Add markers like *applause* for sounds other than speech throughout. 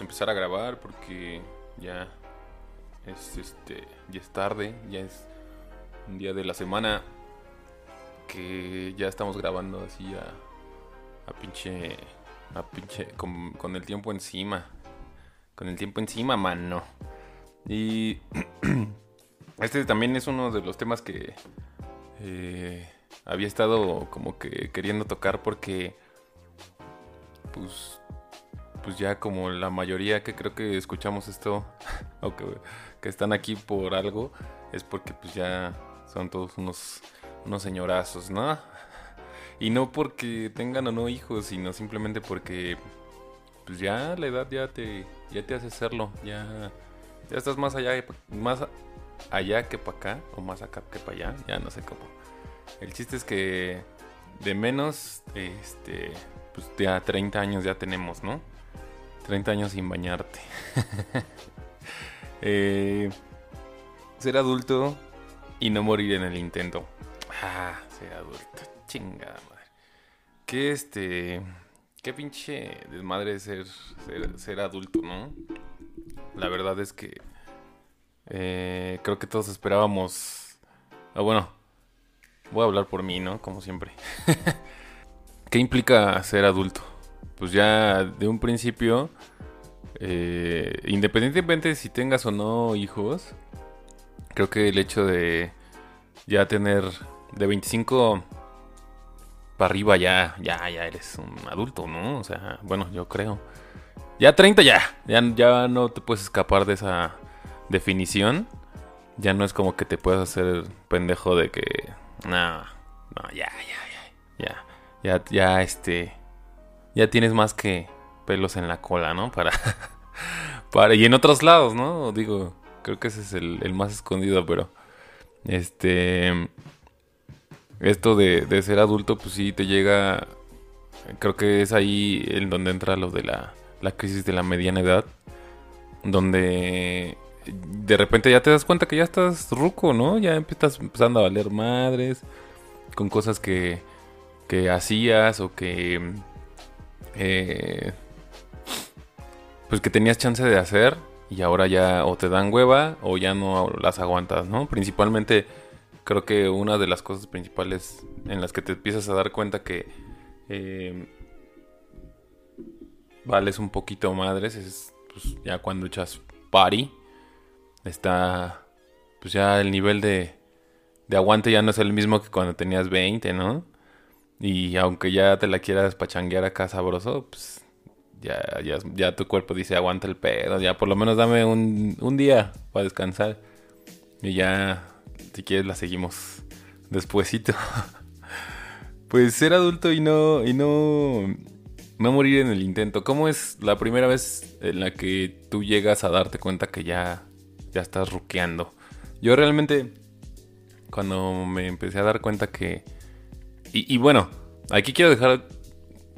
empezar a grabar porque ya es este ya es tarde, ya es un día de la semana que ya estamos grabando así a, a pinche a pinche con, con el tiempo encima. Con el tiempo encima, mano. Y *clears throat* este también es uno de los temas que eh, había estado como que queriendo tocar porque pues pues ya como la mayoría que creo que escuchamos esto *laughs* o que, que, están aquí por algo es porque pues ya son todos unos unos señorazos, ¿no? Y no porque tengan o no hijos, sino simplemente porque pues ya la edad ya te ya te hace hacerlo, ya ya estás más allá más allá que para acá o más acá que para allá, ya no sé cómo. El chiste es que de menos este pues ya 30 años ya tenemos, ¿no? 30 años sin bañarte. *laughs* eh, ser adulto y no morir en el intento. Ah, ser adulto. Chingada madre. Qué este. Qué pinche desmadre ser, ser, ser adulto, ¿no? La verdad es que. Eh, creo que todos esperábamos. Ah, bueno. Voy a hablar por mí, ¿no? Como siempre. *laughs* ¿Qué implica ser adulto? Pues ya de un principio. Eh, independientemente si tengas o no hijos. Creo que el hecho de ya tener de 25 para arriba ya, ya, ya eres un adulto, ¿no? O sea, bueno, yo creo. Ya 30 ya, ya, ya no te puedes escapar de esa definición. Ya no es como que te puedas hacer pendejo de que, no, no, ya, ya, ya, ya, ya, ya, este, ya tienes más que pelos en la cola, ¿no? Para, *laughs* para, y en otros lados, ¿no? Digo, creo que ese es el, más escondido, pero, este, esto de, ser adulto, pues sí te llega. Creo que es ahí en donde entra lo de la, crisis de la mediana edad. Donde de repente ya te das cuenta que ya estás ruco, ¿no? Ya empiezas empezando a valer madres con cosas que, que hacías o que. Eh, pues que tenías chance de hacer y ahora ya o te dan hueva o ya no las aguantas, ¿no? Principalmente creo que una de las cosas principales en las que te empiezas a dar cuenta que eh, vales un poquito madres es pues, ya cuando echas party. Está, pues ya el nivel de, de aguante ya no es el mismo que cuando tenías 20, ¿no? Y aunque ya te la quieras pachanguear acá sabroso, pues ya, ya, ya tu cuerpo dice aguanta el pedo, ya por lo menos dame un, un día para descansar. Y ya si quieres la seguimos despuesito. *laughs* pues ser adulto y no y no no morir en el intento. ¿Cómo es la primera vez en la que tú llegas a darte cuenta que ya ya estás ruqueando? Yo realmente cuando me empecé a dar cuenta que y, bueno, aquí quiero dejar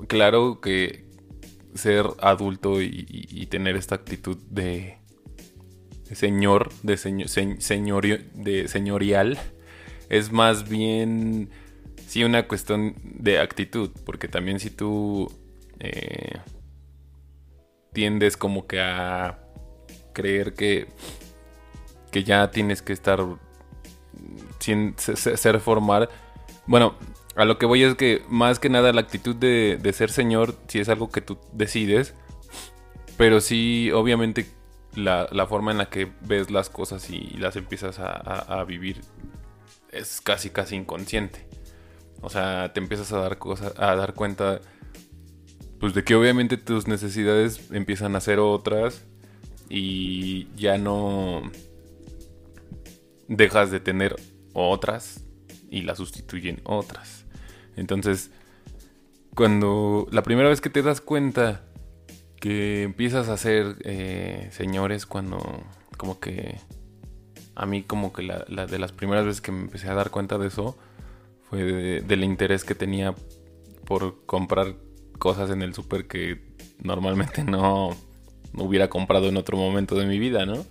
claro que ser adulto y tener esta actitud de señor, de, de señorial, es más bien, sí, una cuestión de actitud, porque también si tú eh, tiendes como que a creer que, que ya tienes que estar, sin, ser formar, bueno, a lo que voy es que más que nada la actitud de, de ser señor, si es algo que tú decides, pero sí, obviamente la, forma en la que ves las cosas y, las empiezas a, vivir es casi casi inconsciente. O sea, te empiezas a dar cosas, a dar cuenta pues de que obviamente tus necesidades empiezan a ser otras y ya no dejas de tener otras y las sustituyen otras. Entonces, cuando la primera vez que te das cuenta que empiezas a ser eh, señores cuando como que a mí como que la, de las primeras veces que me empecé a dar cuenta de eso fue del interés que tenía por comprar cosas en el súper que normalmente no, hubiera comprado en otro momento de mi vida, ¿no?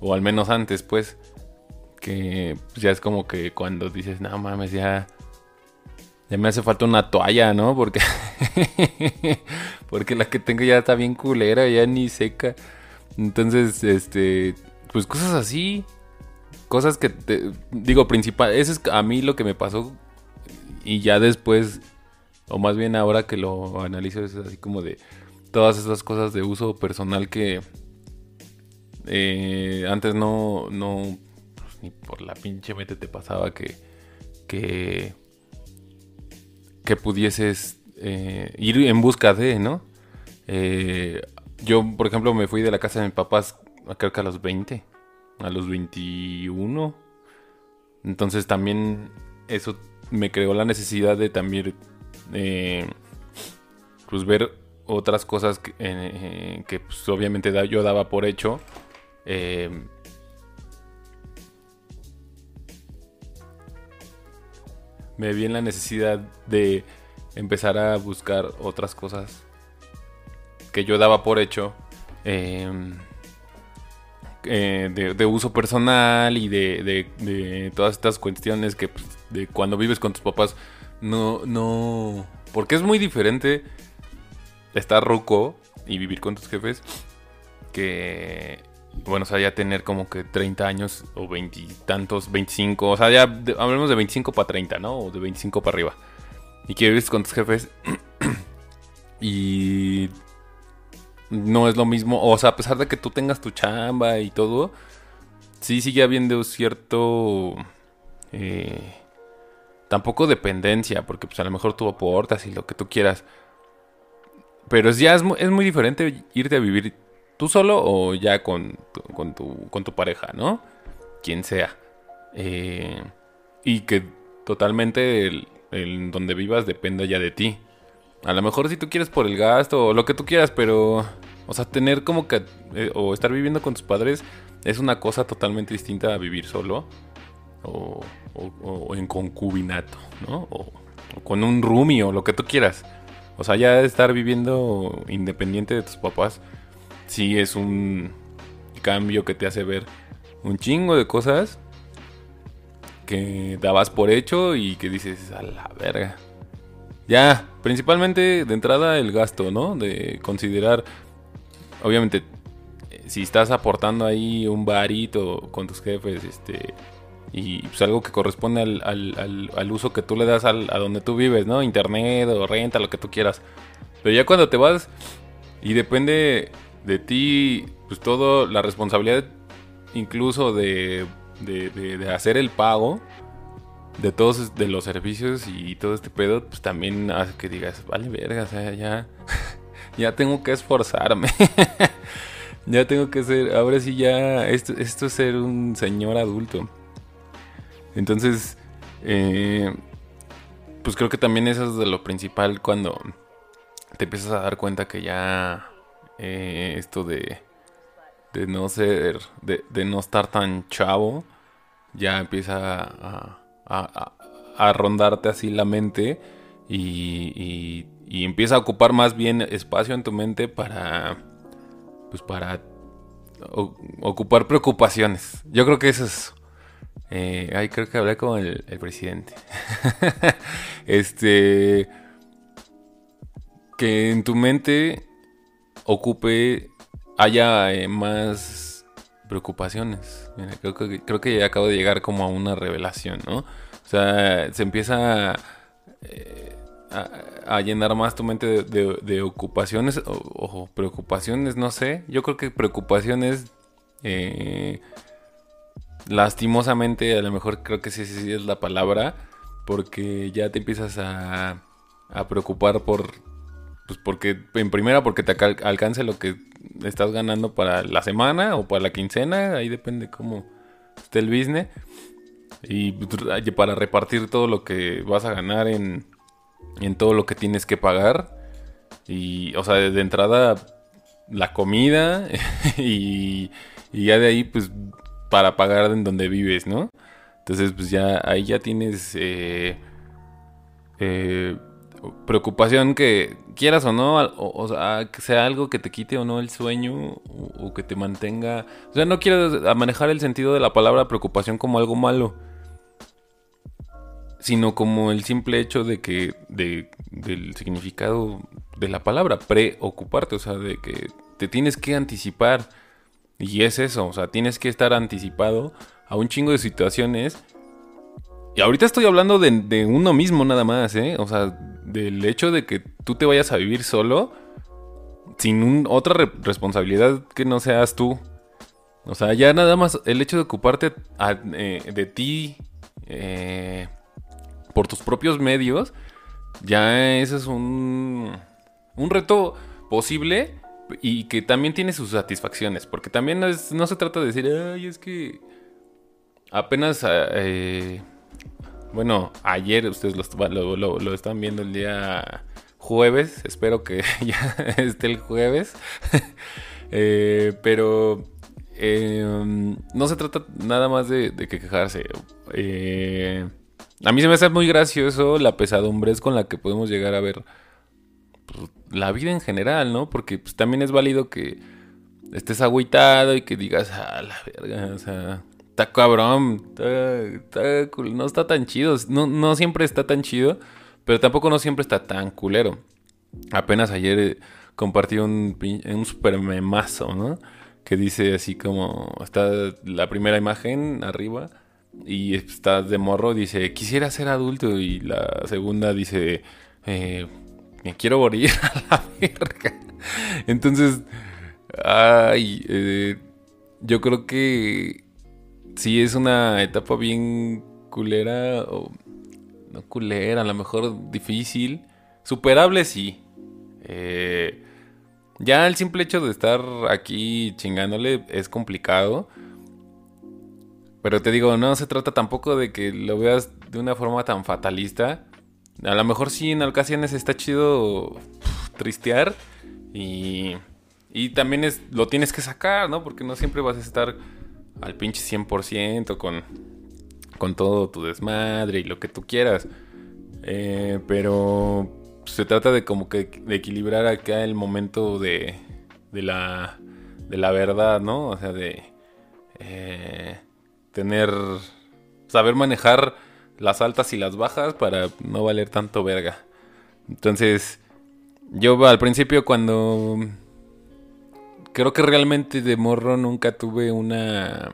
O al menos antes, pues. Que ya es como que cuando dices, no mames, ya. Ya me hace falta una toalla, ¿no? Porque *laughs* porque la que tengo ya está bien culera, ya ni seca. Entonces, este, pues cosas así, cosas que te digo principal, eso es a mí lo que me pasó y ya después o más bien ahora que lo analizo es así como de todas esas cosas de uso personal que eh, antes no no pues, ni por la pinche mente te pasaba que que que pudieses eh, ir en busca de, ¿no? Eh, yo, por ejemplo, me fui de la casa de mis papás, creo que a los 20, a los 21. Entonces también eso me creó la necesidad de también, eh, pues ver otras cosas que, eh, pues, obviamente yo daba por hecho. Me vi en la necesidad de empezar a buscar otras cosas que yo daba por hecho em, eh, de, uso personal y de, todas estas cuestiones que pues, de cuando vives con tus papás. No, no, porque es muy diferente estar ruco y vivir con tus jefes que, bueno, o sea, ya tener como que 30 años o veintitantos, 25, o sea, ya hablemos de 25 para 30, ¿no? O de 25 para arriba y que vives con tus jefes *clears throat* y no es lo mismo, o sea, a pesar de que tú tengas tu chamba y todo, sí sigue habiendo cierto... Eh, tampoco dependencia, porque pues a lo mejor tú aportas y lo que tú quieras. Pero ya es, es muy diferente irte a vivir tú solo o ya con, con, tu, con tu pareja, ¿no? Quien sea. Eh, y que totalmente el, donde vivas dependa ya de ti. A lo mejor si tú quieres por el gasto o lo que tú quieras, pero... O sea, tener como que... Eh, o estar viviendo con tus padres es una cosa totalmente distinta a vivir solo. O, o, en concubinato, ¿no? O, con un roomie o lo que tú quieras. O sea, ya estar viviendo independiente de tus papás, sí es un cambio que te hace ver un chingo de cosas que dabas por hecho y que dices, a la verga. Ya, principalmente de entrada el gasto, ¿no? De considerar, obviamente, si estás aportando ahí un barito con tus jefes, este, y pues algo que corresponde al, al, uso que tú le das a donde tú vives, ¿no? Internet o renta, lo que tú quieras. Pero ya cuando te vas y depende de ti, pues todo, la responsabilidad incluso de de, hacer el pago de todos de los servicios y todo este pedo, pues también hace que digas, vale verga, ya, *laughs* ya tengo que esforzarme. *laughs* ya tengo que ser, ahora sí ya, esto, esto es ser un señor adulto. Entonces, eh, pues creo que también eso es de lo principal cuando te empiezas a dar cuenta que ya eh, esto de de no ser, de, no estar tan chavo, ya empieza a, rondarte así la mente y, empieza a ocupar más bien espacio en tu mente para, pues para ocupar preocupaciones. Yo creo que eso es... Eh, ay, creo que hablé con el presidente. *laughs* este... Que en tu mente ocupe haya eh, más preocupaciones. creo, que, creo que acabo de llegar como a una revelación, ¿no? O sea, se empieza eh, a, llenar más tu mente de, ocupaciones o, preocupaciones, no sé. Yo creo que preocupaciones, eh, lastimosamente, a lo mejor creo que sí, sí, sí es la palabra, porque ya te empiezas a, a preocupar por pues porque, en primera, porque te alcance lo que estás ganando para la semana o para la quincena, ahí depende cómo esté el business. Y pues, para repartir todo lo que vas a ganar en, en todo lo que tienes que pagar. Y, o sea, de entrada, la comida *laughs* y, y ya de ahí, pues, para pagar en donde vives, ¿no? Entonces, pues ya ahí ya tienes eh, eh, preocupación que quieras o no, o, sea, que sea algo que te quite o no el sueño o, que te mantenga. O sea, no quiero manejar el sentido de la palabra preocupación como algo malo, sino como el simple hecho de que de, del significado de la palabra, preocuparte, o sea, de que te tienes que anticipar. Y es eso, o sea, tienes que estar anticipado a un chingo de situaciones. Y ahorita estoy hablando de, uno mismo nada más, ¿eh? O sea, del hecho de que tú te vayas a vivir solo sin otra responsabilidad que no seas tú. O sea, ya nada más el hecho de ocuparte eh, de ti eh, por tus propios medios, ya ese es un, un reto posible y que también tiene sus satisfacciones. Porque también no se trata de decir, ay, es que apenas, eh, bueno, ayer ustedes lo, están viendo el día jueves, espero que *laughs* ya esté el jueves, *laughs* eh, pero eh, no se trata nada más de, que quejarse. a mí se me hace muy gracioso la pesadumbre con la que podemos llegar a ver pues, la vida en general, ¿no? Porque pues, también es válido que estés agüitado y que digas, ah, la verga, o sea, está cabrón, no está tan chido, no, siempre está tan chido, pero tampoco no siempre está tan culero. Apenas ayer eh, compartí un, un super memazo, ¿no? Que dice así como, está la primera imagen arriba y está de morro, dice, quisiera ser adulto y la segunda dice, eh, me quiero morir *laughs* a la verga. Entonces, ay, eh, yo creo que sí es una etapa bien culera, o no culera, a lo mejor difícil, superable sí. Eh, ya el simple hecho de estar aquí chingándole es complicado. Pero te digo, no se trata tampoco de que lo veas de una forma tan fatalista. A lo mejor sí en ocasiones está chido tristear y, y también es, lo tienes que sacar, ¿no? Porque no siempre vas a estar al pinche 100% con, con todo tu desmadre y lo que tú quieras. Eh, pero se trata de como que de equilibrar acá el momento de, de, la, de la verdad, ¿no? O sea, de eh, tener, saber manejar las altas y las bajas para no valer tanto verga. Entonces, yo al principio cuando... Creo que realmente de morro nunca tuve una...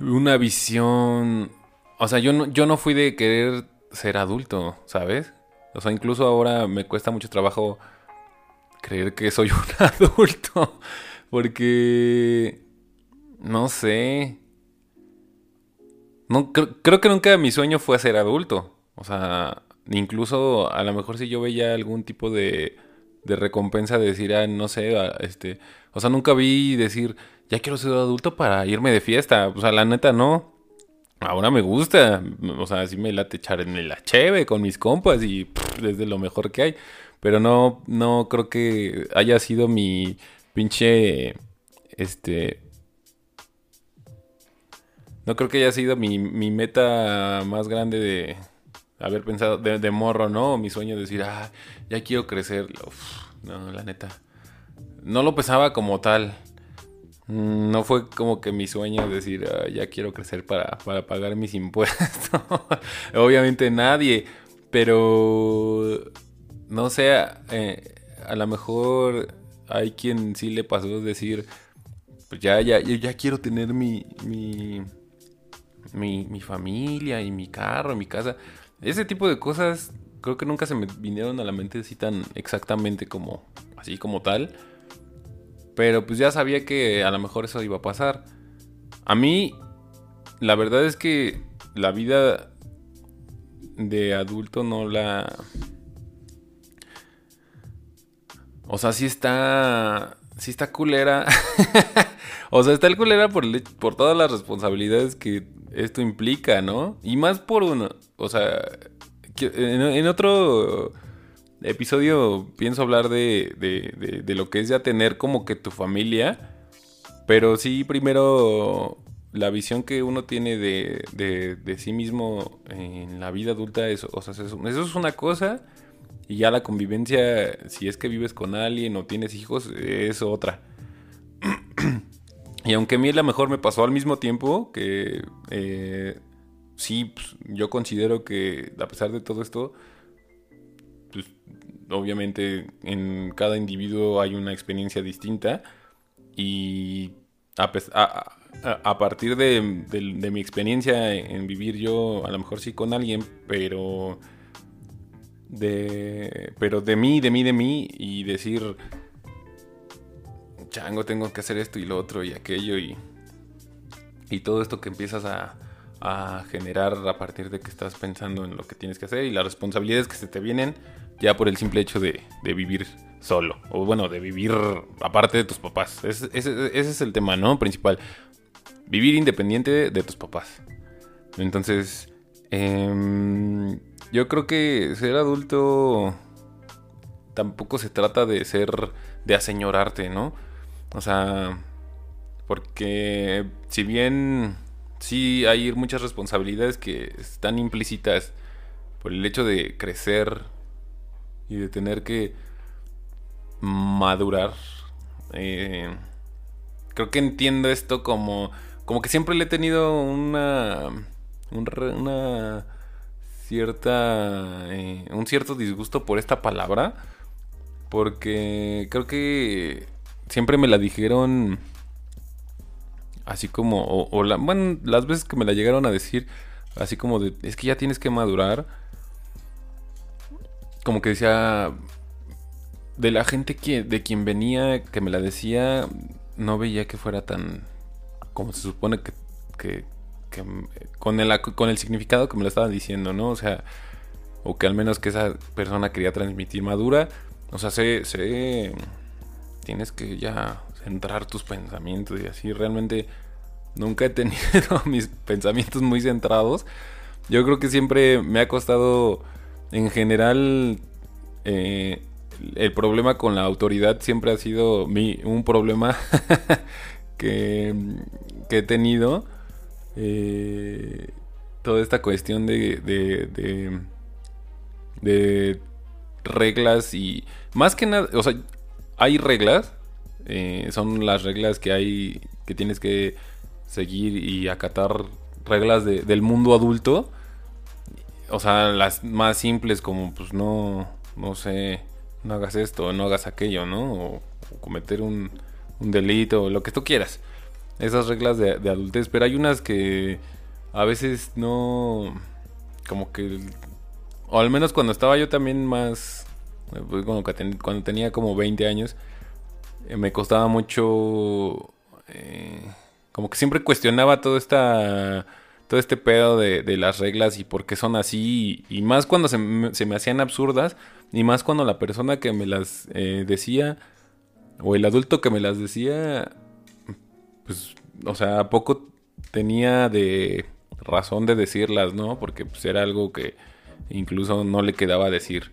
Una visión... O sea, yo no, yo no fui de querer ser adulto, ¿sabes? O sea, incluso ahora me cuesta mucho trabajo creer que soy *laughs* un adulto. Porque... No sé. No, creo, que nunca mi sueño fue ser adulto. O sea, incluso a lo mejor si yo veía algún tipo de, de recompensa de decir, ah, no sé, ah, este, o sea, nunca vi decir, ya quiero ser adulto para irme de fiesta. O sea, la neta no. Ahora me gusta, o sea, sí me late echar en la cheve con mis compas y desde lo mejor que hay. Pero no, no creo que haya sido mi pinche, este, no creo que haya sido mi, meta más grande de haber pensado, de, morro, ¿no? Mi sueño de decir, ah, ya quiero crecer. no, la neta. No lo pensaba como tal. Mm, no fue como que mi sueño decir, ah, ya quiero crecer para, pagar mis *laughs* impuestos. Obviamente nadie. Pero, no sé, eh, a lo mejor hay quien sí le pasó decir, pues ya, ya, ya quiero tener mi, mi mi, familia y mi carro, mi casa. Ese tipo de cosas creo que nunca se me vinieron a la mente así tan exactamente como así como tal. Pero pues ya sabía que a lo mejor eso iba a pasar. A mí, la verdad es que la vida de adulto no la... O sea, sí está... Sí está culera. *laughs* o sea, está el culera por, por todas las responsabilidades que esto implica, ¿no? Y más por uno, o sea, en, otro episodio pienso hablar de, de, de, lo que es ya tener como que tu familia, pero sí primero la visión que uno tiene de, sí mismo en la vida adulta, eso, o sea, eso es una cosa. Y ya la convivencia, si es que vives con alguien o tienes hijos, es otra. *clears throat* Y aunque a mí la mejor me pasó al mismo tiempo, que eh, sí, pues, yo considero que a pesar de todo esto, pues, obviamente en cada individuo hay una experiencia distinta y a, partir de, mi experiencia en vivir yo, a lo mejor sí con alguien, pero de, pero de mí, de mí, de mí y decir, chango, tengo que hacer esto y lo otro y aquello y, y todo esto que empiezas a, a generar a partir de que estás pensando en lo que tienes que hacer y las responsabilidades que se te vienen ya por el simple hecho de, vivir solo. O bueno, de vivir aparte de tus papás. Ese, es el tema, ¿no? Principal. Vivir independiente de tus papás. Entonces, em, yo creo que ser adulto tampoco se trata de ser, de aseñorarte, ¿no? O sea, porque si bien sí hay muchas responsabilidades que están implícitas por el hecho de crecer y de tener que madurar. Eh, creo que entiendo esto como, como que siempre le he tenido una, una cierta, eh, un cierto disgusto por esta palabra, porque creo que siempre me la dijeron Así como, o, la, bueno, las veces que me la llegaron a decir, así como de, es que ya tienes que madurar. Como que decía, de la gente que, de quien venía, que me la decía, no veía que fuera tan, como se supone que, que, con, el, con el significado que me lo estaban diciendo, ¿no? O sea, o que al menos que esa persona quería transmitir madura. O sea, sé, sé, tienes que ya centrar tus pensamientos y así. Realmente nunca he tenido *laughs* mis pensamientos muy centrados. Yo creo que siempre me ha costado, en general, eh, el problema con la autoridad siempre ha sido mi, un problema *laughs* que, he tenido. Eh, toda esta cuestión de, de, de, de reglas y más que nada, o sea, hay reglas eh, son las reglas que hay, que tienes que seguir y acatar reglas del mundo adulto. O sea, las más simples como, pues no, no sé, no hagas esto, no hagas aquello, ¿no? O, cometer un, un, delito, lo que tú quieras. Esas reglas de, adultez, pero hay unas que a veces no, como que, o al menos cuando estaba yo también más, pues, cuando tenía como 20 años, eh, me costaba mucho... Eh, como que siempre cuestionaba todo esta todo este pedo de, las reglas y por qué son así, y, más cuando se me, se me, hacían absurdas, y más cuando la persona que me las eh, decía, o el adulto que me las decía, pues, o sea, poco tenía de razón de decirlas, ¿no? Porque pues era algo que incluso no le quedaba decir.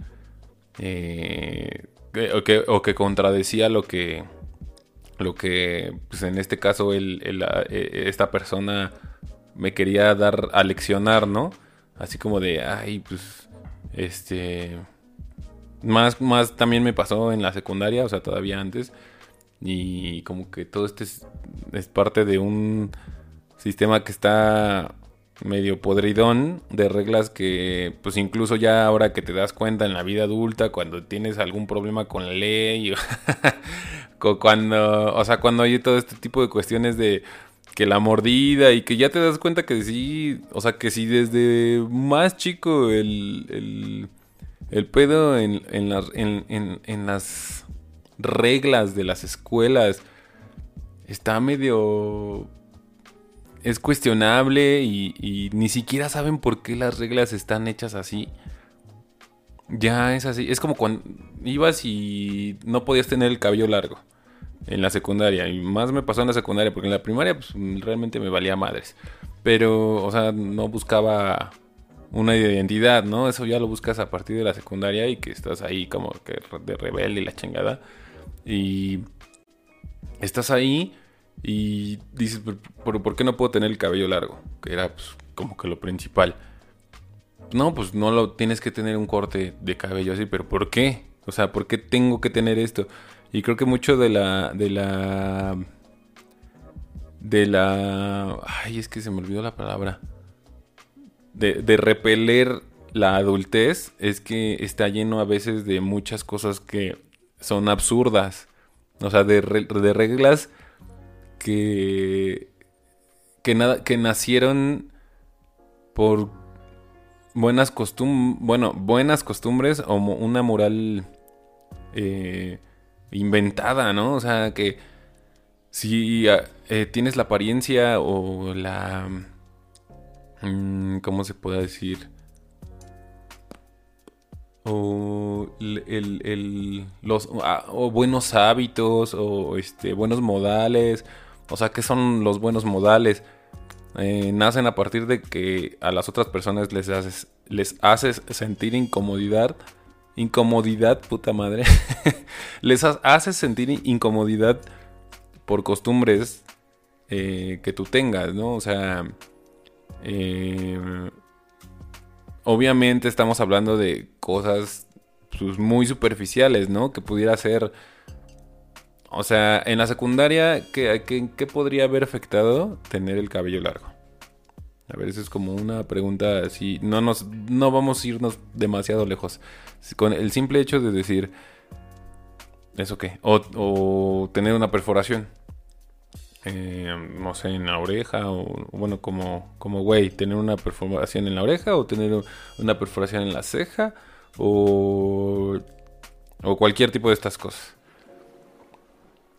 Eh, o, que, o que contradecía lo que, lo que pues en este caso e, esta persona me quería dar a leccionar, ¿no? Así como de, ay, pues, este... Más, más también me pasó en la secundaria, o sea, todavía antes. Y como que todo este es parte de un sistema que está medio podridón de reglas que pues incluso ya ahora que te das cuenta en la vida adulta cuando tienes algún problema con la ley *laughs* cuando o sea cuando hay todo este tipo de cuestiones de que la mordida y que ya te das cuenta que sí o sea que si desde más chico el, el, el pedo en, en, en, en las reglas de las escuelas está medio es cuestionable y, ni siquiera saben por qué las reglas están hechas así. Ya es así. Es como cuando ibas y no podías tener el cabello largo en la secundaria. Y más me pasó en la secundaria, porque en la primaria pues, realmente me valía madres. Pero, o sea, no buscaba una identidad, ¿no? Eso ya lo buscas a partir de la secundaria y que estás ahí como que de rebelde y la chingada. Y estás ahí y dices, ¿por, ¿por qué no puedo tener el cabello largo? Que era pues, como que lo principal. No, pues no lo tienes que tener un corte de cabello así, pero ¿por qué? O sea, ¿por qué tengo que tener esto? Y creo que mucho de la. de la. de la. Ay, es que se me olvidó la palabra. De, de repeler la adultez es que está lleno a veces de muchas cosas que son absurdas. O sea, de, de reglas que, que, que nacieron por buenas costumbres, bueno, buenas costumbres o una moral eh, inventada, ¿no? O sea, que si ah, eh, tienes la apariencia o la... Mm, ¿Cómo se puede decir? O, el, los, ah, o buenos hábitos o este, buenos modales. O sea, ¿qué son los buenos modales? Eh, nacen a partir de que a las otras personas les haces, les haces sentir incomodidad. Incomodidad, puta madre. *laughs* les haces sentir incomodidad por costumbres eh, que tú tengas, ¿no? O sea, eh, obviamente estamos hablando de cosas pues, muy superficiales, ¿no? Que pudiera ser... O sea, en la secundaria, ¿qué, qué, podría haber afectado tener el cabello largo? A ver, eso es como una pregunta así. No, nos, no vamos a irnos demasiado lejos. Con el simple hecho de decir, ¿eso qué? o tener una perforación. Eh, no sé, en la oreja, o bueno, como, como güey, tener una perforación en la oreja, o tener una perforación en la ceja, o, o cualquier tipo de estas cosas.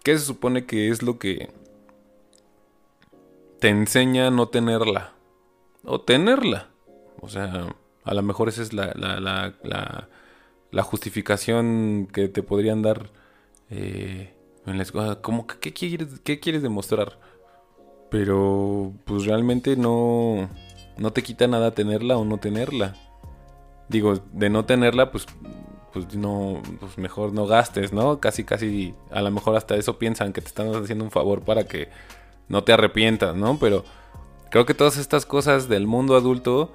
¿Qué se supone que es lo que te enseña no tenerla? O tenerla. O sea, a lo mejor esa es la, la, la, la, justificación que te podrían dar. Eh, en la escuela, como, ¿qué quieres, ¿qué quieres demostrar? Pero, pues realmente no, no te quita nada tenerla o no tenerla. Digo, de no tenerla, pues, pues no, pues mejor no gastes, ¿no? Casi, casi, a lo mejor hasta eso piensan que te están haciendo un favor para que no te arrepientas, ¿no? Pero creo que todas estas cosas del mundo adulto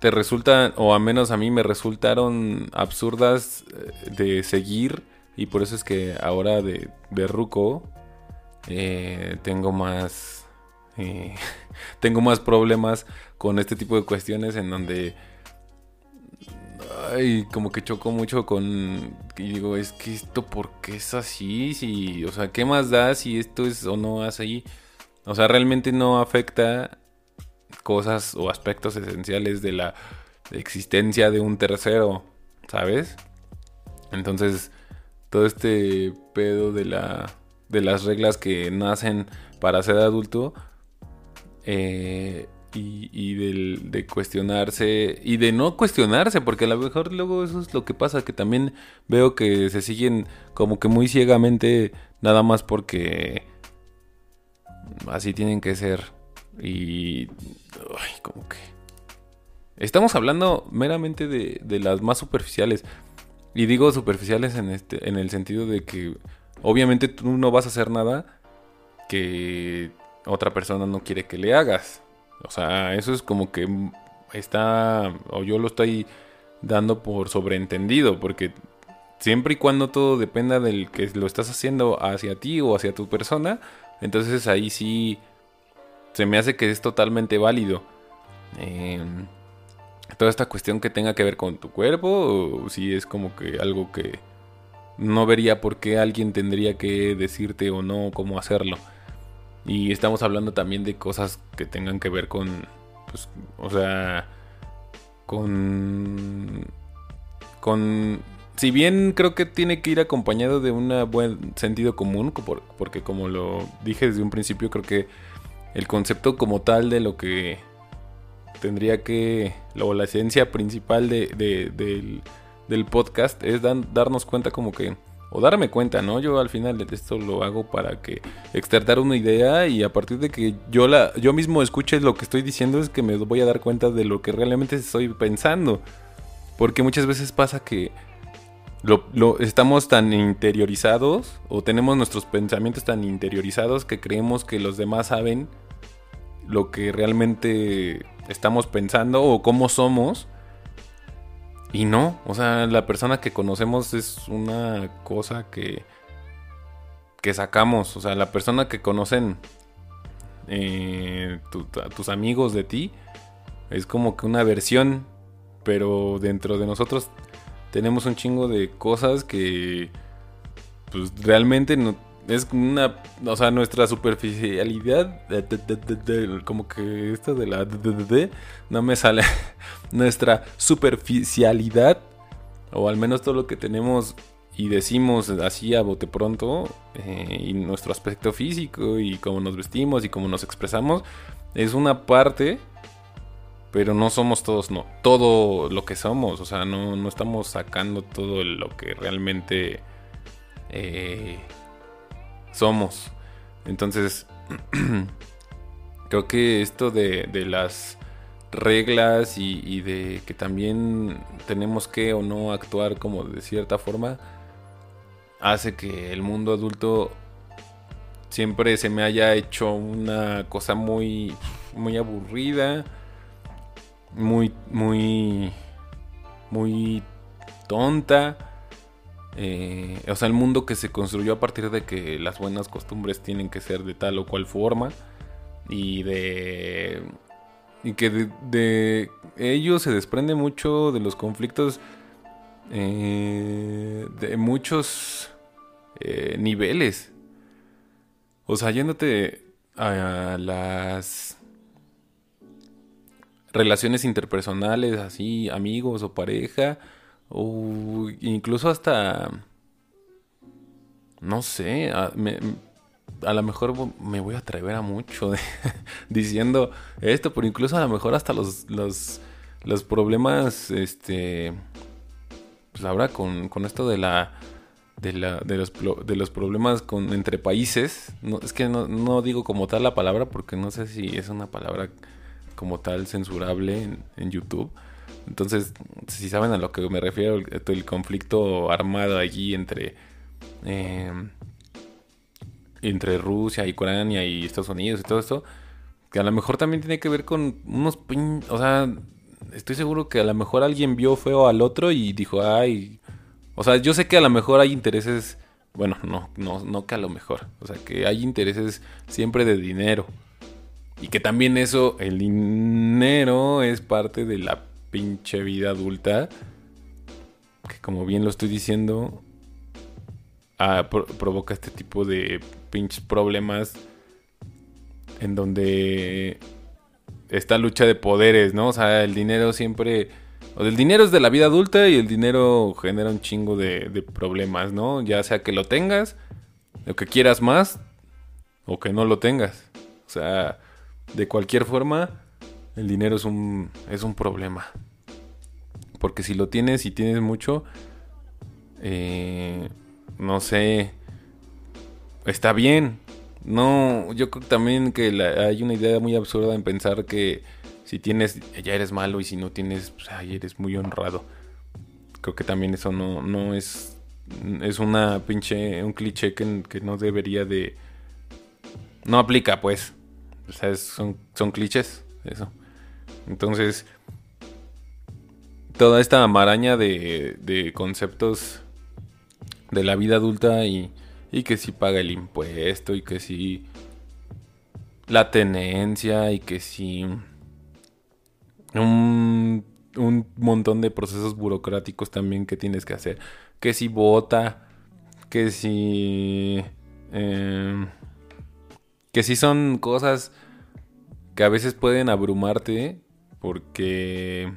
te resultan, o al menos a mí me resultaron absurdas eh, de seguir y por eso es que ahora de, de Ruco eh, tengo más. Eh, *laughs* tengo más problemas con este tipo de cuestiones en donde. Ay, como que choco mucho con. Y digo, es que esto, ¿por qué es así? Si, o sea, ¿qué más da si esto es o no así? O sea, realmente no afecta cosas o aspectos esenciales de la existencia de un tercero, ¿sabes? Entonces, todo este pedo de, la, de las reglas que nacen para ser adulto eh, y, de cuestionarse y de no cuestionarse, porque a lo mejor luego eso es lo que pasa, que también veo que se siguen como que muy ciegamente nada más porque así tienen que ser y ay, como que estamos hablando meramente de, de las más superficiales. Y digo superficiales en, este, en el sentido de que obviamente tú no vas a hacer nada que otra persona no quiere que le hagas. O sea, eso es como que está, o yo lo estoy dando por sobreentendido, porque siempre y cuando todo dependa del que lo estás haciendo hacia ti o hacia tu persona, entonces ahí sí se me hace que es totalmente válido. Eh, toda esta cuestión que tenga que ver con tu cuerpo o si es como que algo que no vería por qué alguien tendría que decirte o no cómo hacerlo. Y estamos hablando también de cosas que tengan que ver con, pues, o sea, con, con, si bien creo que tiene que ir acompañado de un buen sentido común, porque como lo dije desde un principio, creo que el concepto como tal de lo que tendría que, o la esencia principal de, del, podcast es darnos cuenta como que, o darme cuenta, ¿no? Yo al final esto lo hago para que externar una idea y a partir de que yo, la, yo mismo escuche lo que estoy diciendo es que me voy a dar cuenta de lo que realmente estoy pensando. Porque muchas veces pasa que lo, estamos tan interiorizados o tenemos nuestros pensamientos tan interiorizados que creemos que los demás saben lo que realmente estamos pensando o cómo somos. Y no, o sea, la persona que conocemos es una cosa que, que sacamos. O sea, la persona que conocen eh, tus amigos de ti Es como que una versión, pero dentro de nosotros tenemos un chingo de cosas que pues realmente no es una, o sea, nuestra superficialidad, como que esto de la no me sale, *laughs* nuestra superficialidad, o al menos todo lo que tenemos y decimos así a bote pronto, eh, y nuestro aspecto físico, y cómo nos vestimos, y cómo nos expresamos, es una parte, pero no somos todos, no, todo lo que somos, o sea, no, no estamos sacando todo lo que realmente... Eh, somos. Entonces, *clears throat* creo que esto de, las reglas y, de que también tenemos que o no actuar como de cierta forma, hace que el mundo adulto siempre se me haya hecho una cosa muy, muy aburrida, muy, muy, muy tonta eh, o sea, el mundo que se construyó a partir de que las buenas costumbres tienen que ser de tal o cual forma. Y de. Y que de, ello se desprende mucho de los conflictos eh, de muchos eh, niveles. O sea, yéndote a las relaciones interpersonales, así, amigos o pareja o incluso hasta... No sé, a, lo mejor me voy a atrever a mucho *laughs* diciendo esto, pero incluso a lo mejor hasta los, los, los problemas, este, pues ahora con, con esto de la, de, la, de, los, de los problemas con, entre países, no, es que no, no, digo como tal la palabra porque no sé si es una palabra como tal censurable en, en YouTube, entonces, si saben a lo que me refiero, el, conflicto armado allí entre, em, entre Rusia y Ucrania y Estados Unidos y todo esto, que a lo mejor también tiene que ver con unos... O sea, estoy seguro que a lo mejor alguien vio feo al otro y dijo, ay... O sea, yo sé que a lo mejor hay intereses... Bueno, no, no, no que a lo mejor. O sea, que hay intereses siempre de dinero. Y que también eso, el dinero es parte de la pinche vida adulta, que como bien lo estoy diciendo, ah, provoca este tipo de pinches problemas en donde esta lucha de poderes, ¿no? O sea, el dinero siempre... O el dinero es de la vida adulta y el dinero genera un chingo de, de problemas, ¿no? Ya sea que lo tengas, o que quieras más, o que no lo tengas. O sea, de cualquier forma, el dinero es un, es un problema. Porque si lo tienes y tienes mucho, eh, no sé, está bien. No, yo creo también que hay una idea muy absurda en pensar que si tienes, ya eres malo y si no tienes, pues, eres muy honrado. Creo que también eso no, no es, es una pinche, un cliché que, que no debería de, no aplica pues. O sea, son, son clichés, eso. Entonces, toda esta maraña de, de conceptos de la vida adulta y, y que si paga el impuesto y que si la tenencia y que si un, un montón de procesos burocráticos también que tienes que hacer. Que si vota, que si... Em, que si son cosas que a veces pueden abrumarte porque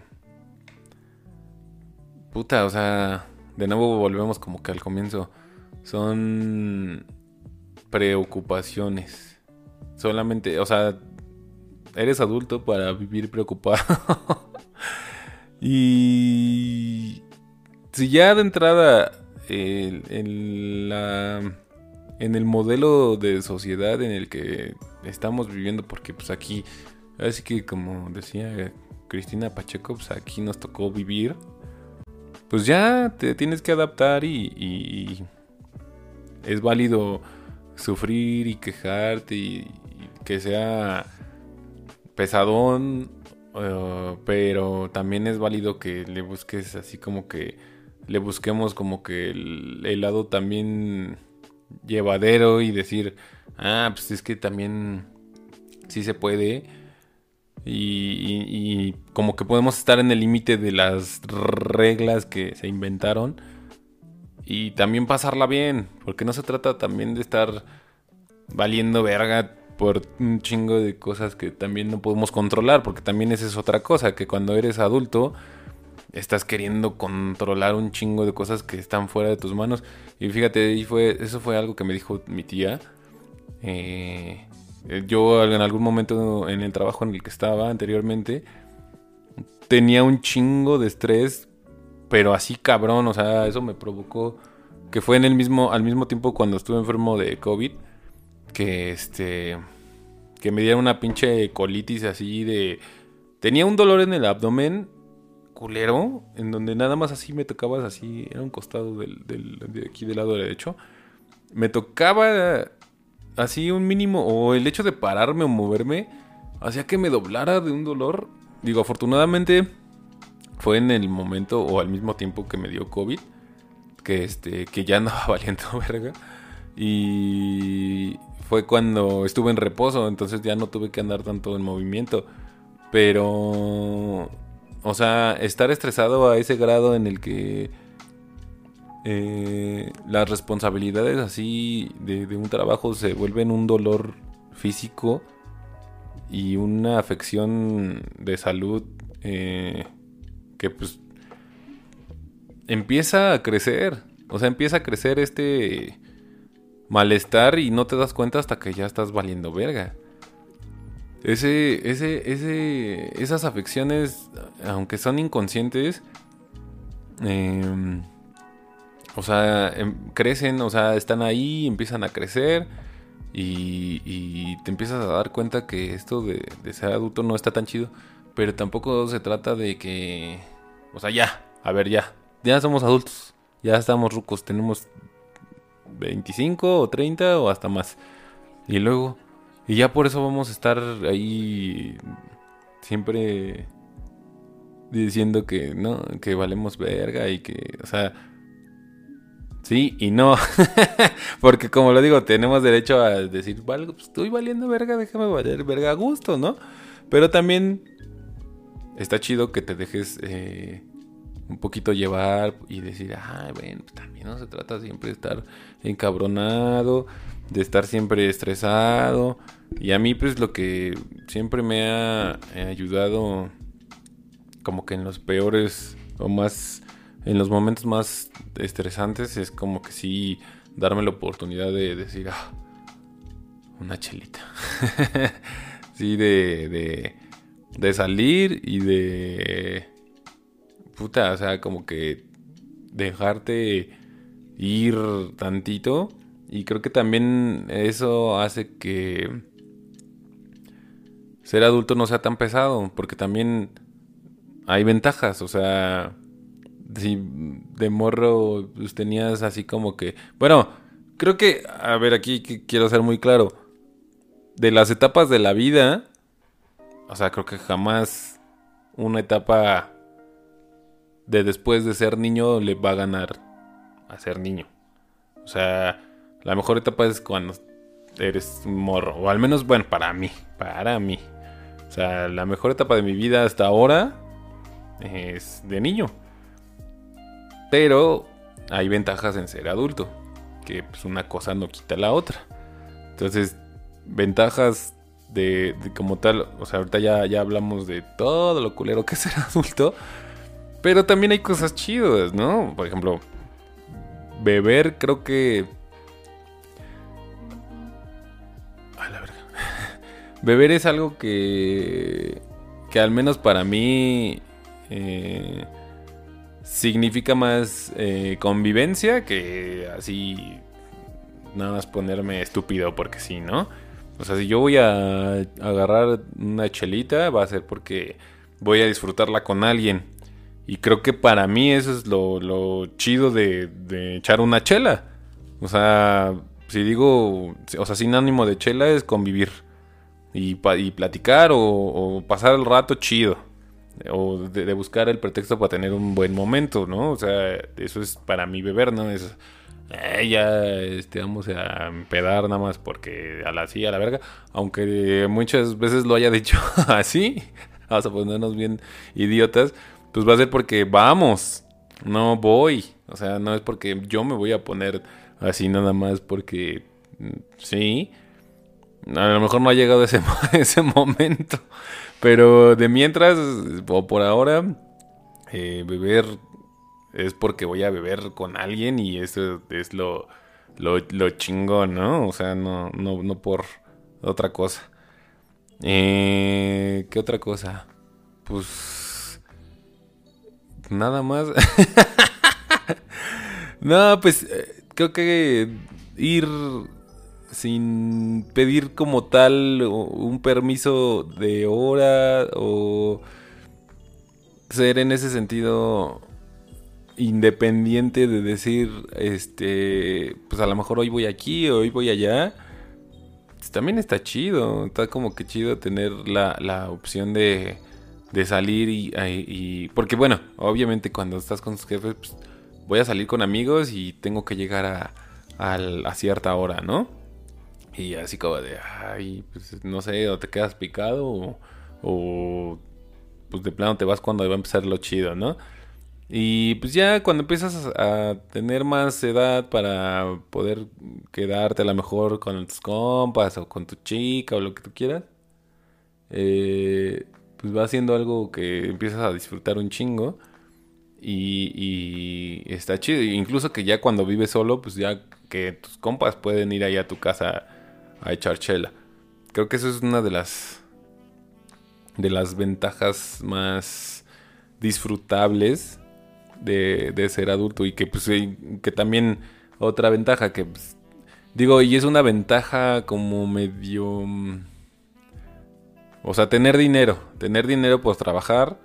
puta, o sea, de nuevo volvemos como que al comienzo. Son preocupaciones. Solamente, o sea, eres adulto para vivir preocupado. *laughs* y si ya de entrada en, la, en el modelo de sociedad en el que estamos viviendo, porque pues aquí, así que como decía Cristina Pacheco, pues aquí nos tocó vivir pues ya te tienes que adaptar y, es válido sufrir y quejarte y, que sea pesadón, eh, pero también es válido que le busques así como que le busquemos como que el, lado también llevadero y decir, ah, pues es que también sí se puede. Y, como que podemos estar en el límite de las reglas que se inventaron y también pasarla bien, porque no se trata también de estar valiendo verga por un chingo de cosas que también no podemos controlar, porque también esa es otra cosa, que cuando eres adulto estás queriendo controlar un chingo de cosas que están fuera de tus manos. Y fíjate, fue, eso fue algo que me dijo mi tía. Eh, yo en algún momento en el trabajo en el que estaba anteriormente tenía un chingo de estrés, pero así cabrón, o sea, eso me provocó que fue en el mismo al mismo tiempo cuando estuve enfermo de COVID que este que me dieron una pinche colitis así de tenía un dolor en el abdomen culero, en donde nada más así me tocabas así, era un costado del, de aquí del lado derecho. Me tocaba así un mínimo, o el hecho de pararme o moverme, hacía que me doblara de un dolor. Digo, afortunadamente fue en el momento o al mismo tiempo que me dio COVID, que, este, que ya andaba *laughs* valiendo verga. Y fue cuando estuve en reposo, entonces ya no tuve que andar tanto en movimiento. Pero o sea, estar estresado a ese grado en el que eh, las responsabilidades así de, un trabajo se vuelven un dolor físico y una afección de salud eh, que pues empieza a crecer. O sea, empieza a crecer este malestar y no te das cuenta hasta que ya estás valiendo verga. Ese, ese, ese, esas afecciones, aunque son inconscientes, em, o sea, em, crecen, o sea, están ahí, empiezan a crecer y, te empiezas a dar cuenta que esto de, ser adulto no está tan chido, pero tampoco se trata de que, o sea, ya, a ver, ya, ya somos adultos, ya estamos rucos, tenemos 25 o 30 o hasta más. Y luego, y ya por eso vamos a estar ahí siempre diciendo que no, que valemos verga y que, o sea, sí y no. *laughs* Porque como lo digo, tenemos derecho a decir, estoy valiendo verga, déjame valer verga a gusto, ¿no? Pero también está chido que te dejes eh, un poquito llevar y decir, ay, bueno, pues también no se trata siempre de estar encabronado, de estar siempre estresado. Y a mí pues lo que siempre me ha ayudado como que en los peores o más en los momentos más estresantes es como que sí darme la oportunidad de decir ah, una chelita *laughs* sí de, de, de salir y de puta o sea como que dejarte ir tantito. Y creo que también eso hace que ser adulto no sea tan pesado, porque también hay ventajas, o sea, si de morro pues, tenías así como que, bueno, creo que, a ver, aquí quiero ser muy claro, de las etapas de la vida, o sea, creo que jamás una etapa de después de ser niño le va a ganar a ser niño. O sea, la mejor etapa es cuando eres morro, o al menos, bueno, para mí, para mí. O sea, la mejor etapa de mi vida hasta ahora es de niño. Pero hay ventajas en ser adulto. Que pues una cosa no quita la otra. Entonces, ventajas de, como tal. O sea, ahorita ya, ya hablamos de todo lo culero que es ser *laughs* adulto. Pero también hay cosas chidas, ¿no? Por ejemplo, beber creo que *laughs* beber es algo que, que al menos para mí eh, significa más eh, convivencia que así nada más ponerme estúpido porque sí, ¿no? O sea, si yo voy a agarrar una chelita va a ser porque voy a disfrutarla con alguien. Y creo que para mí eso es lo, chido de, de echar una chela. O sea, si digo, o sea, sin ánimo de chela es convivir y, platicar o, pasar el rato chido. O de, buscar el pretexto para tener un buen momento, ¿no? O sea, eso es para mí beber, ¿no? Es eh, ya este, vamos a empedar nada más porque a la sí, a la verga. Aunque muchas veces lo haya dicho *laughs* así, vamos a ponernos bien idiotas, pues va a ser porque vamos, no voy. O sea, no es porque yo me voy a poner así nada más porque mm, sí. A lo mejor no ha llegado ese, *laughs* ese momento. Pero de mientras, o por ahora, eh, beber es porque voy a beber con alguien y eso es lo, lo, chingón, ¿no? O sea, no, no, no por otra cosa. Eh, ¿Qué otra cosa? Pues... Nada más. *laughs* no, pues eh, creo que ir sin pedir como tal un permiso de hora o ser en ese sentido independiente de decir, este, pues a lo mejor hoy voy aquí, hoy voy allá, pues también está chido, está como que chido tener la, opción de, de salir y, porque bueno, obviamente cuando estás con tus jefes, pues, voy a salir con amigos y tengo que llegar a, a, cierta hora, ¿no? Y así como de, ay, pues no sé, o te quedas picado o, pues de plano te vas cuando va a empezar lo chido, ¿no? Y pues ya cuando empiezas a tener más edad para poder quedarte a lo mejor con tus compas o con tu chica o lo que tú quieras, eh, pues va siendo algo que empiezas a disfrutar un chingo. Y, y, está chido. Incluso que ya cuando vives solo, pues ya que tus compas pueden ir ahí a tu casa a echar chela. Creo que eso es una de las de las ventajas más disfrutables de, ser adulto y que pues que también otra ventaja que pues, digo y es una ventaja como medio o sea tener dinero tener dinero pues trabajar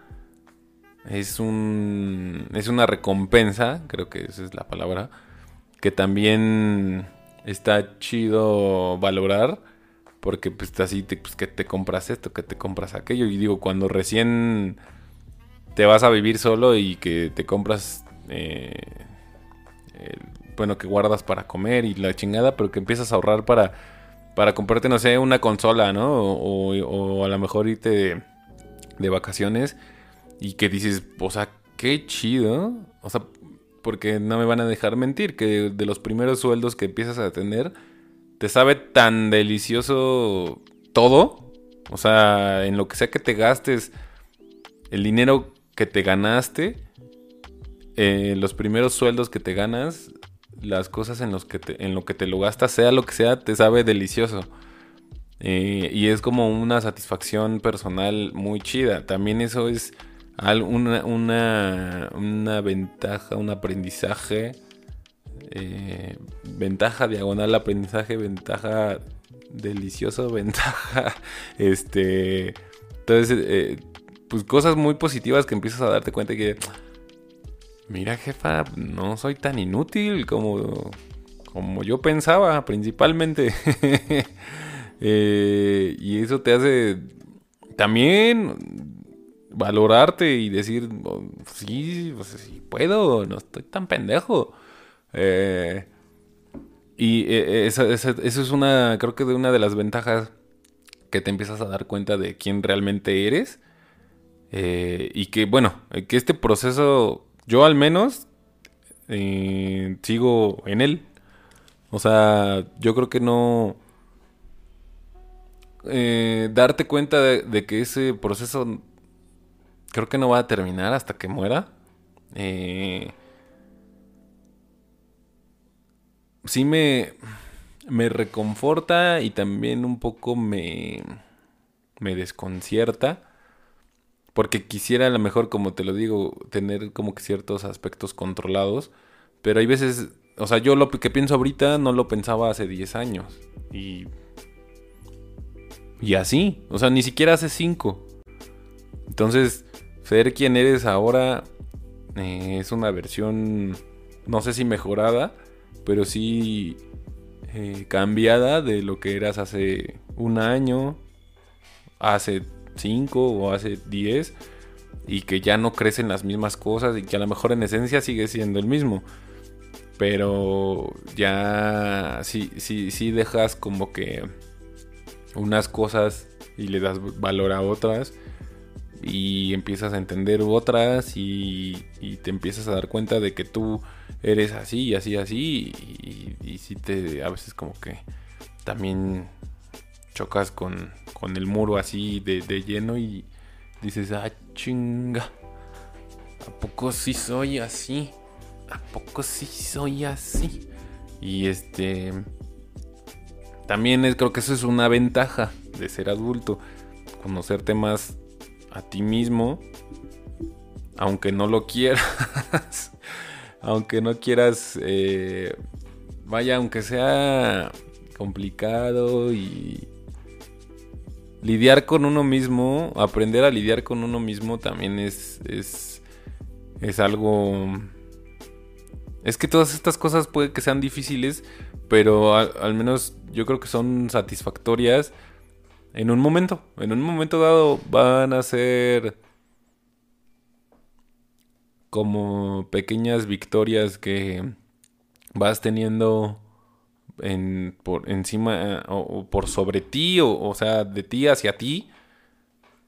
es un es una recompensa creo que esa es la palabra que también está chido valorar porque pues así te, pues, que te compras esto que te compras aquello y digo cuando recién te vas a vivir solo y que te compras, eh, bueno, que guardas para comer y la chingada, pero que empiezas a ahorrar para, para comprarte, no sé, una consola, ¿no? O, a lo mejor irte de, vacaciones y que dices, o sea, qué chido. O sea, porque no me van a dejar mentir, que de los primeros sueldos que empiezas a tener, te sabe tan delicioso todo. O sea, en lo que sea que te gastes, el dinero que te ganaste, eh, los primeros sueldos que te ganas, las cosas en, los que en lo que te lo gastas, sea lo que sea, te sabe delicioso. Eh, y es como una satisfacción personal muy chida. También eso es una, una, ventaja, un aprendizaje. Eh, ventaja diagonal aprendizaje, ventaja delicioso, *laughs* ventaja. Este. Entonces, pues cosas muy positivas que empiezas a darte cuenta que, mira jefa, no soy tan inútil como, como yo pensaba principalmente. *laughs* Eh, y eso te hace también valorarte y decir, sí, pues, sí puedo, no estoy tan pendejo. Eh, y eh, eso, es una, creo que de una de las ventajas que te empiezas a dar cuenta de quién realmente eres eh, y que, bueno, que este proceso, yo al menos, eh, sigo en él. O sea, yo creo que no... Darte cuenta de, que ese proceso creo que no va a terminar hasta que muera. sí me, me reconforta y también un poco me, me desconcierta porque quisiera a lo mejor, como te lo digo, tener como que ciertos aspectos controlados. Pero hay veces, o sea, yo lo que pienso ahorita no lo pensaba hace 10 años. Y... Y así, o sea, ni siquiera hace 5. Entonces, ser quien eres ahora eh, es una versión, no sé si mejorada, pero sí eh, cambiada de lo que eras hace un año, hace 5 o hace 10 y que ya no crecen las mismas cosas y que a lo mejor en esencia sigue siendo el mismo. Pero ya sí, sí, sí dejas como que unas cosas y le das valor a otras y empiezas a entender otras y, te empiezas a dar cuenta de que tú eres así y así así y, y, si te a veces como que también chocas con, con el muro así de, de, lleno y dices ah chinga a poco sí soy así a poco sí soy así y este también es, creo que eso es una ventaja de ser adulto conocerte más a ti mismo, aunque no lo quieras, *laughs* aunque no quieras, eh, vaya, aunque sea complicado y lidiar con uno mismo, aprender a lidiar con uno mismo también es, es, es algo... Es que todas estas cosas puede que sean difíciles, pero al menos yo creo que son satisfactorias en un momento, en un momento dado van a ser como pequeñas victorias que vas teniendo en, por encima o, por sobre ti, o, o, sea, de ti hacia ti,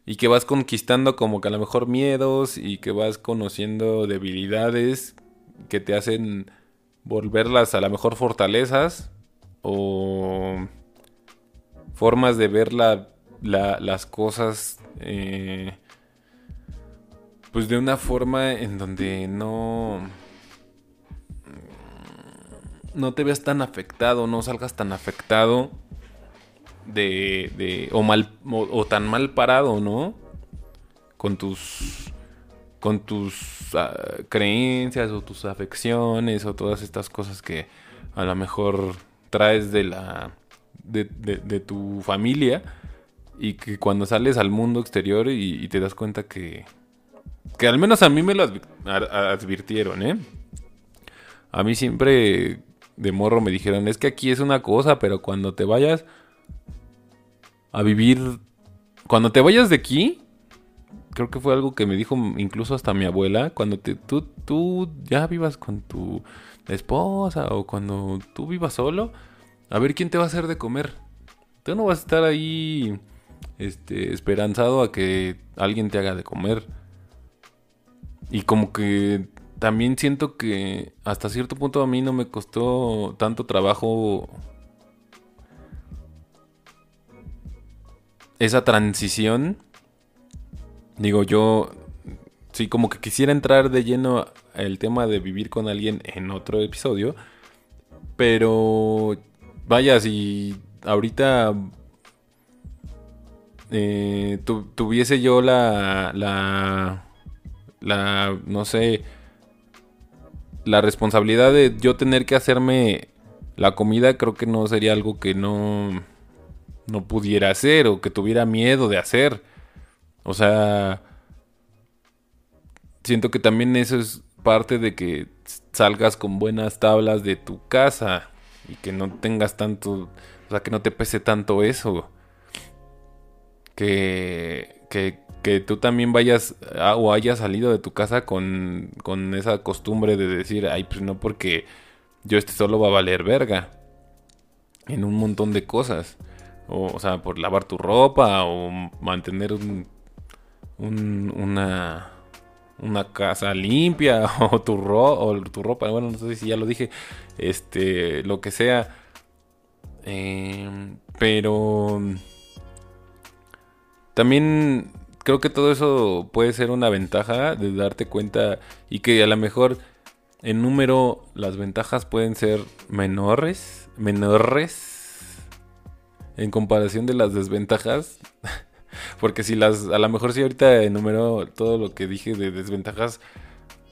y que vas conquistando como que a lo mejor miedos y que vas conociendo debilidades que te hacen volverlas a lo mejor fortalezas o formas de ver las cosas eh, pues de una forma en donde no no te veas tan afectado, no salgas tan afectado de, de o mal o, tan mal parado, ¿no? Con tus con tus ah, creencias o tus afecciones o todas estas cosas que a lo mejor traes de la de, tu familia y que cuando sales al mundo exterior y, te das cuenta que, que al menos a mí me lo advirtieron, ¿eh? A mí siempre de morro me dijeron, es que aquí es una cosa, pero cuando te vayas a vivir, cuando te vayas de aquí, creo que fue algo que me dijo incluso hasta mi abuela, cuando te, tú, tú ya vivas con tu esposa o cuando tú vivas solo, a ver quién te va a hacer de comer. Tú no vas a estar ahí este, esperanzado a que alguien te haga de comer. Y como que también siento que hasta cierto punto a mí no me costó tanto trabajo esa transición. Digo, yo sí como que quisiera entrar de lleno el tema de vivir con alguien en otro episodio. Pero vaya, si ahorita eh, tuviese yo la, la, la, no sé, la responsabilidad de yo tener que hacerme la comida, creo que no sería algo que no, no pudiera hacer o que tuviera miedo de hacer. O sea, siento que también eso es parte de que salgas con buenas tablas de tu casa y que no tengas tanto, o sea, que no te pese tanto eso. Que, que, que tú también vayas o hayas salido de tu casa con, con esa costumbre de decir, ay, pues no porque yo este solo va a valer verga. En un montón de cosas. O, o sea, por lavar tu ropa o mantener un, un, una, una casa limpia *laughs* o tu, o tu ropa, bueno, no sé si ya lo dije, este, lo que sea. Em, pero también creo que todo eso puede ser una ventaja de darte cuenta y que a lo mejor en número las ventajas pueden ser menores, menores en comparación de las desventajas. *laughs* Porque si las, a lo mejor si ahorita enumero todo lo que dije de desventajas,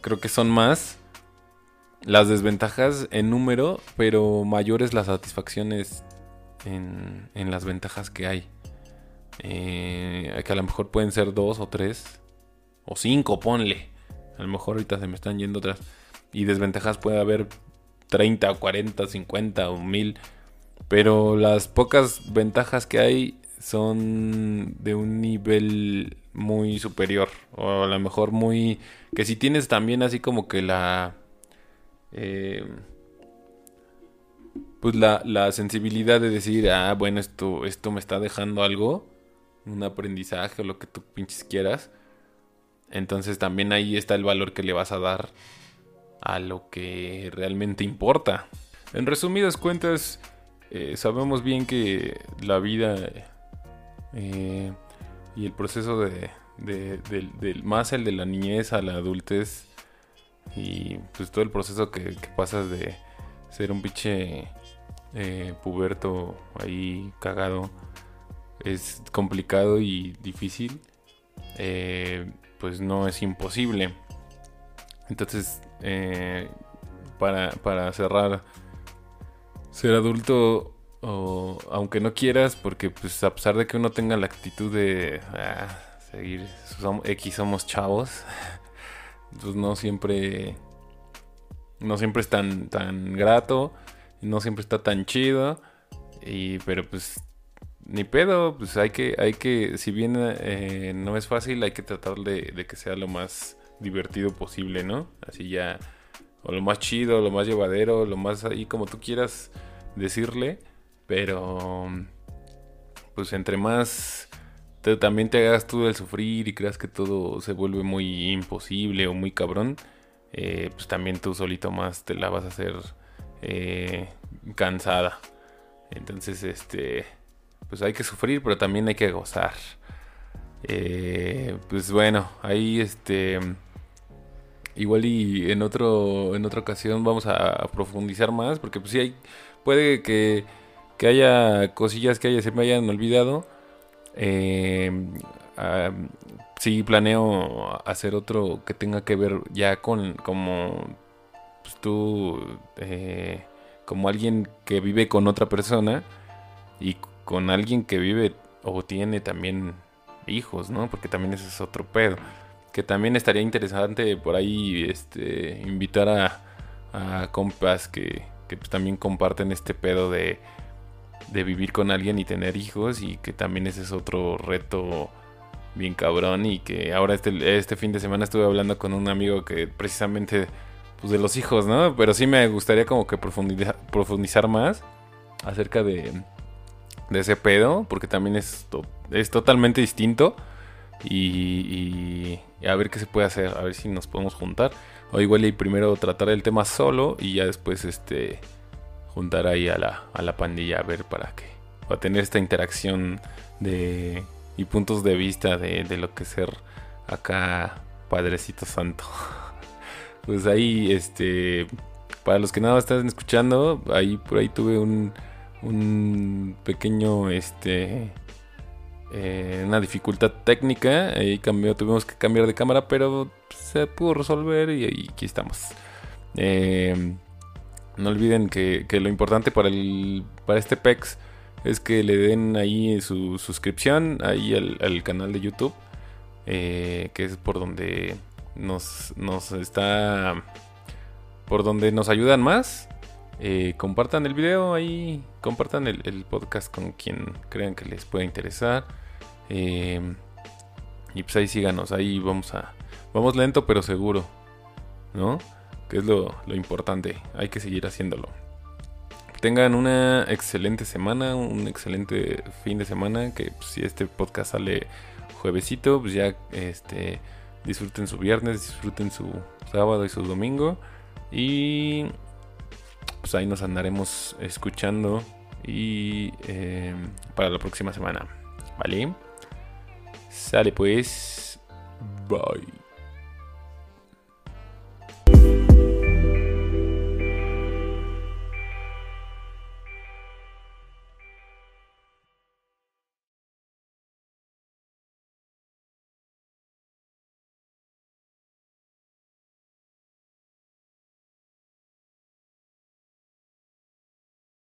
creo que son más las desventajas en número, pero mayores las satisfacciones en, en las ventajas que hay. Eh, que a lo mejor pueden ser dos o tres, o cinco, ponle. A lo mejor ahorita se me están yendo otras. Y desventajas puede haber 30, 40, 50 o 1000. Pero las pocas ventajas que hay son de un nivel muy superior. O a lo mejor muy... Que si tienes también así como que la... Eh, pues la, la sensibilidad de decir, ah, bueno, esto, esto me está dejando algo, un aprendizaje o lo que tú pinches quieras. Entonces también ahí está el valor que le vas a dar a lo que realmente importa. En resumidas cuentas, eh, sabemos bien que la vida eh, y el proceso de, más el de la niñez a la adultez y pues todo el proceso que, pasas de ser un pinche eh, puberto ahí cagado es complicado y difícil pues no es imposible. Entonces para, para cerrar ser adulto o aunque no quieras, porque pues a pesar de que uno tenga la actitud de ah, seguir, somos, X somos chavos, *laughs* pues no siempre, no siempre es tan, tan grato, no siempre está tan chido, y pero pues ni pedo, pues hay que, hay que, si bien eh, no es fácil, hay que tratar de, de que sea lo más divertido posible, ¿no? Así ya o lo más chido, lo más llevadero, lo más ahí como tú quieras decirle, pero pues entre más también te hagas tú del sufrir y creas que todo se vuelve muy imposible o muy cabrón, eh, pues también tú solito más te la vas a hacer eh, cansada. Entonces, este, pues hay que sufrir, pero también hay que gozar. Eh, pues bueno, ahí este igual y en otro en otra ocasión vamos a, profundizar más porque pues sí hay puede que, que haya cosillas que haya, se me hayan olvidado eh, sí planeo hacer otro que tenga que ver ya con como pues, tú eh, como alguien que vive con otra persona y con alguien que vive o tiene también hijos, ¿no? Porque también ese es otro pedo que también estaría interesante por ahí este, invitar a, compas que, pues, también comparten este pedo de, de vivir con alguien y tener hijos y que también ese es otro reto bien cabrón y que ahora este, este fin de semana estuve hablando con un amigo que precisamente pues de los hijos, ¿no? Pero sí me gustaría como que profundizar, profundizar más acerca de, de ese pedo porque también es, es totalmente distinto y, a ver qué se puede hacer, a ver si nos podemos juntar. O igual y primero tratar el tema solo y ya después este juntar ahí a la, a la pandilla a ver para qué. a tener esta interacción de y puntos de vista de, de lo que ser acá Padrecito Santo. *laughs* Pues ahí, este, para los que nada están escuchando, ahí por ahí tuve un, un pequeño, este, eh, una dificultad técnica. Ahí cambió, tuvimos que cambiar de cámara, pero se pudo resolver y, aquí estamos. Eh, no olviden que, lo importante para, el, para este PEX es que le den ahí su suscripción ahí al, canal de YouTube, eh, que es por donde nos, nos está, por donde nos ayudan más. compartan el video ahí, compartan el, podcast con quien crean que les pueda interesar. Em, y pues ahí síganos, ahí vamos a... Vamos lento pero seguro, ¿no? Que es lo, importante, hay que seguir haciéndolo. Tengan una excelente semana, un excelente fin de semana, que pues, si este podcast sale juevesito, pues ya este, disfruten su viernes, disfruten su sábado y su domingo. Y pues ahí nos andaremos escuchando y em, para la próxima semana. ¿Vale? Sale pues. Bye.